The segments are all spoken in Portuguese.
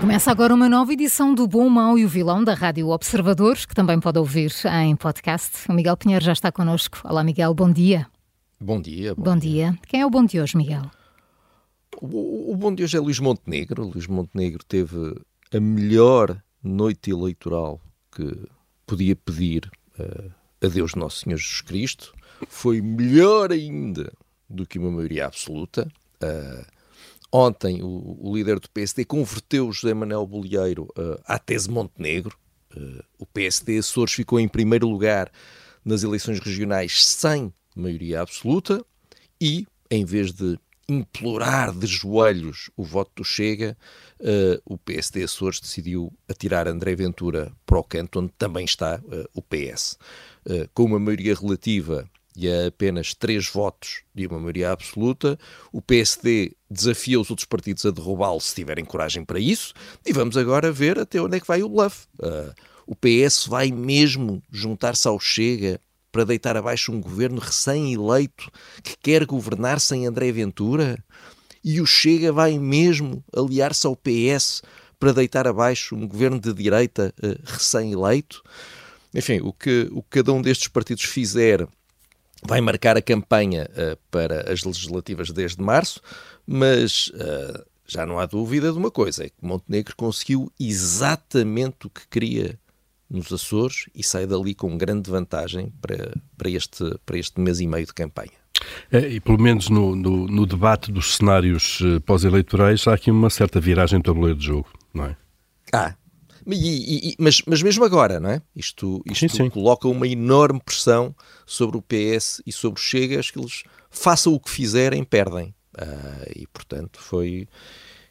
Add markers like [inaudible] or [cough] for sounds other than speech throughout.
Começa agora uma nova edição do Bom, Mau e o Vilão da Rádio Observadores, que também pode ouvir em podcast. O Miguel Pinheiro já está connosco. Olá, Miguel, bom dia. Bom dia. Bom, bom dia. dia. Quem é o bom de hoje, Miguel? O, o, bom de hoje é Luís Montenegro. Luís Montenegro teve a melhor noite eleitoral que podia pedir uh, a Deus Nosso Senhor Jesus Cristo. Foi melhor ainda do que uma maioria absoluta. Uh, Ontem, o, o, líder do PSD converteu José Manuel Bolieiro uh, à tese Montenegro. Uh, o PSD Açores ficou em primeiro lugar nas eleições regionais sem maioria absoluta e, em vez de implorar de joelhos o voto do Chega, uh, o PSD Açores decidiu atirar André Ventura para o canto, onde também está o PS. com uma maioria relativa e a apenas três votos de uma maioria absoluta, o PSD desafia os outros partidos a derrubá-lo se tiverem coragem para isso, e vamos agora ver até onde é que vai o bluff. Uh, o PS vai mesmo juntar-se ao Chega para deitar abaixo um governo recém-eleito que quer governar sem André Ventura? E o Chega vai mesmo aliar-se ao PS para deitar abaixo um governo de direita uh, recém-eleito? Enfim, o que, o que cada um destes partidos fizer vai marcar a campanha uh, para as legislativas desde março, mas uh, já não há dúvida de uma coisa: é que Montenegro conseguiu exatamente o que queria nos Açores e sai dali com grande vantagem para, para, este, para este mês e meio de campanha. É, e pelo menos no, no, no debate dos cenários uh, pós-eleitorais há aqui uma certa viragem no tabuleiro de jogo, não é? Ah, e, e, mas, mas mesmo agora, não é? Isto, isto sim, sim. coloca uma enorme pressão sobre o PS e sobre o Chega, acho que eles façam o que fizerem, perdem. Uh, e portanto foi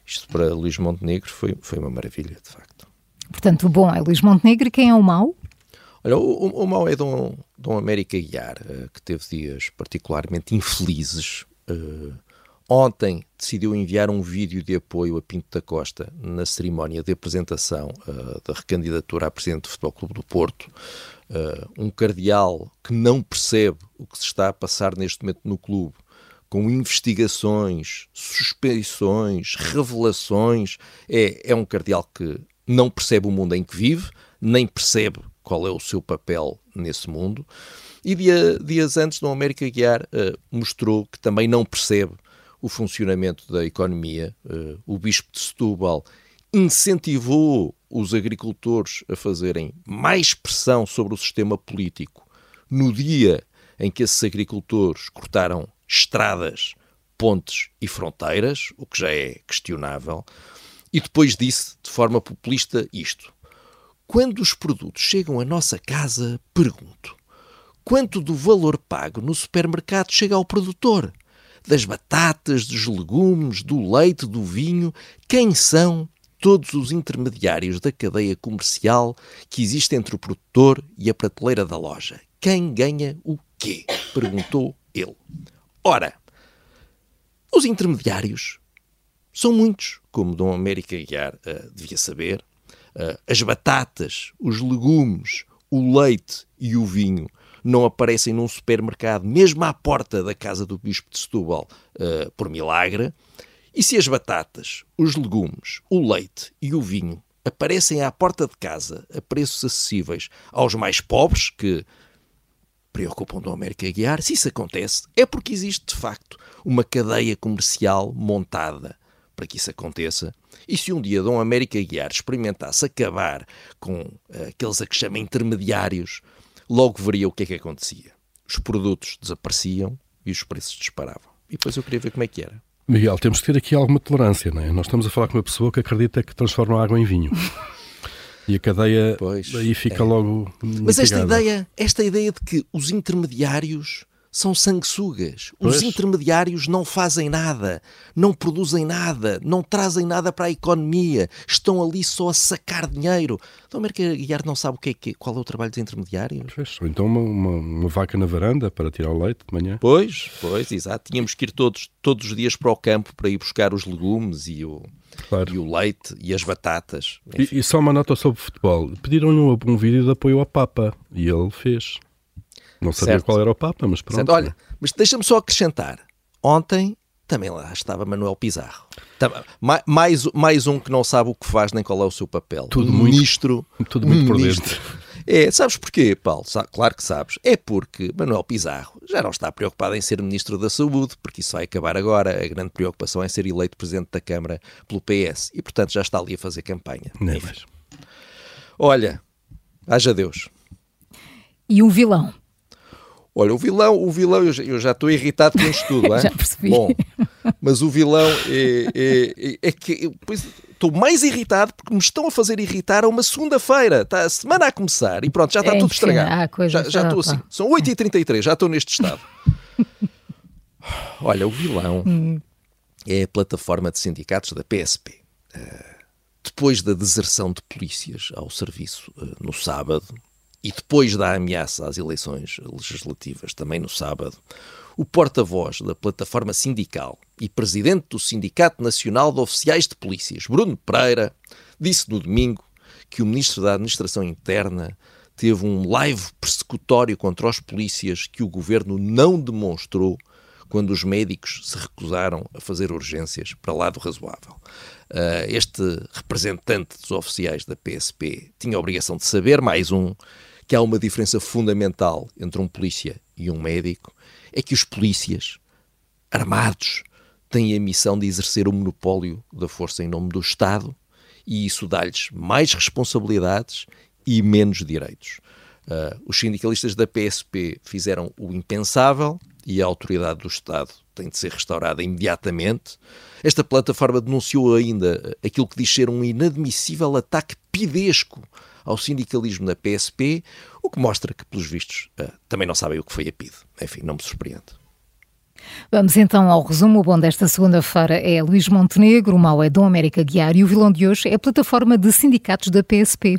isto para Luís Montenegro foi, foi uma maravilha, de facto. Portanto, o bom é Luís Montenegro e quem é o mau? Olha, o, o, o mau é Dom, Dom América Guiar, uh, que teve dias particularmente infelizes. Uh, Ontem decidiu enviar um vídeo de apoio a Pinto da Costa na cerimónia de apresentação uh, da recandidatura a presidente do Futebol Clube do Porto. Uh, um cardeal que não percebe o que se está a passar neste momento no clube, com investigações, suspeições, revelações. É, é um cardeal que não percebe o mundo em que vive, nem percebe qual é o seu papel nesse mundo. E dia, dias antes, Dom América Guiar uh, mostrou que também não percebe o funcionamento da economia. Uh, o Bispo de Setúbal incentivou os agricultores a fazerem mais pressão sobre o sistema político no dia em que esses agricultores cortaram estradas, pontes e fronteiras, o que já é questionável, e depois disse, de forma populista, isto. Quando os produtos chegam à nossa casa, pergunto: quanto do valor pago no supermercado chega ao produtor? Das batatas, dos legumes, do leite, do vinho, quem são todos os intermediários da cadeia comercial que existe entre o produtor e a prateleira da loja. Quem ganha o quê? perguntou ele. Ora, os intermediários são muitos, como Dom América Guiar uh, devia saber. Uh, as batatas, os legumes, o leite e o vinho não aparecem num supermercado, mesmo à porta da casa do Bispo de Setúbal, uh, por milagre. E se as batatas, os legumes, o leite e o vinho aparecem à porta de casa a preços acessíveis aos mais pobres, que preocupam Dom América Guiar, se isso acontece, é porque existe de facto uma cadeia comercial montada para que isso aconteça. E se um dia Dom América Guiar experimentasse acabar com uh, aqueles a que chama intermediários logo veria o que é que acontecia. Os produtos desapareciam e os preços disparavam. E depois eu queria ver como é que era. Miguel, temos que ter aqui alguma tolerância, não é? Nós estamos a falar com uma pessoa que acredita que transforma água em vinho. E a cadeia pois, aí fica é. logo. Mas esta ideia, esta ideia de que os intermediários são sanguessugas. Os intermediários não fazem nada, não produzem nada, não trazem nada para a economia, estão ali só a sacar dinheiro. Então, América Guiar não sabe o que é que, qual é o trabalho dos intermediários? Pois, ou então uma, uma, uma, vaca na varanda para tirar o leite de manhã. Pois, pois, exato. Tínhamos que ir todos, todos os dias para o campo para ir buscar os legumes e o, claro. e o leite e as batatas. E, e, só uma nota sobre futebol. Pediram-lhe um, um vídeo de apoio ao Papa e ele fez. Não sabia certo. qual era o Papa, mas pronto. Certo. Olha, mas deixa-me só acrescentar. Ontem também lá estava Manuel Pizarro. Mais, mais um que não sabe o que faz nem qual é o seu papel. Tudo ministro. Tudo muito por dentro. É, sabes porquê, Paulo? Claro que sabes. É porque Manuel Pizarro já não está preocupado em ser Ministro da Saúde, porque isso vai acabar agora. A grande preocupação é ser eleito Presidente da Câmara pelo PS e, portanto, já está ali a fazer campanha. Nem mais. Olha, haja Deus. E um vilão. Olha, o vilão, o vilão, eu já, eu já estou irritado com isto tudo, [laughs] já percebi. Bom, mas o vilão é, é, é, é que pois, estou mais irritado porque me estão a fazer irritar a uma segunda-feira. Está a semana a começar e pronto, já está é, tudo estragado. já, já estou assim. São 8h33, já estou neste estado. Olha, o vilão hum. é a plataforma de sindicatos da PSP. Uh, eh, depois da deserção de polícias ao serviço uh, no sábado, e depois da ameaça às eleições legislativas, também no sábado, o porta-voz da plataforma sindical e presidente do Sindicato Nacional de Oficiais de Polícias, Bruno Pereira, disse no domingo que o ministro da Administração Interna teve um live persecutório contra os polícias que o governo não demonstrou quando os médicos se recusaram a fazer urgências para lá do razoável. Uh, este representante dos oficiais da PSP tinha a obrigação de saber, mais um, que há uma diferença fundamental entre um polícia e um médico, é que os polícias armados têm a missão de exercer o monopólio da força em nome do Estado e isso dá-lhes mais responsabilidades e menos direitos. Uh, os sindicalistas da PSP fizeram o impensável e a autoridade do Estado tem de ser restaurada imediatamente. Esta plataforma denunciou ainda aquilo que diz ser um inadmissível ataque pidesco ao sindicalismo na PSP, o que mostra que, pelos vistos, uh, também não sabem o que foi a PIDE. Enfim, não me surpreende. Vamos então ao resumo. O bom desta segunda-feira é Luís Montenegro, o mau é Dom América Guiar e o vilão de hoje é a plataforma de sindicatos da PSP.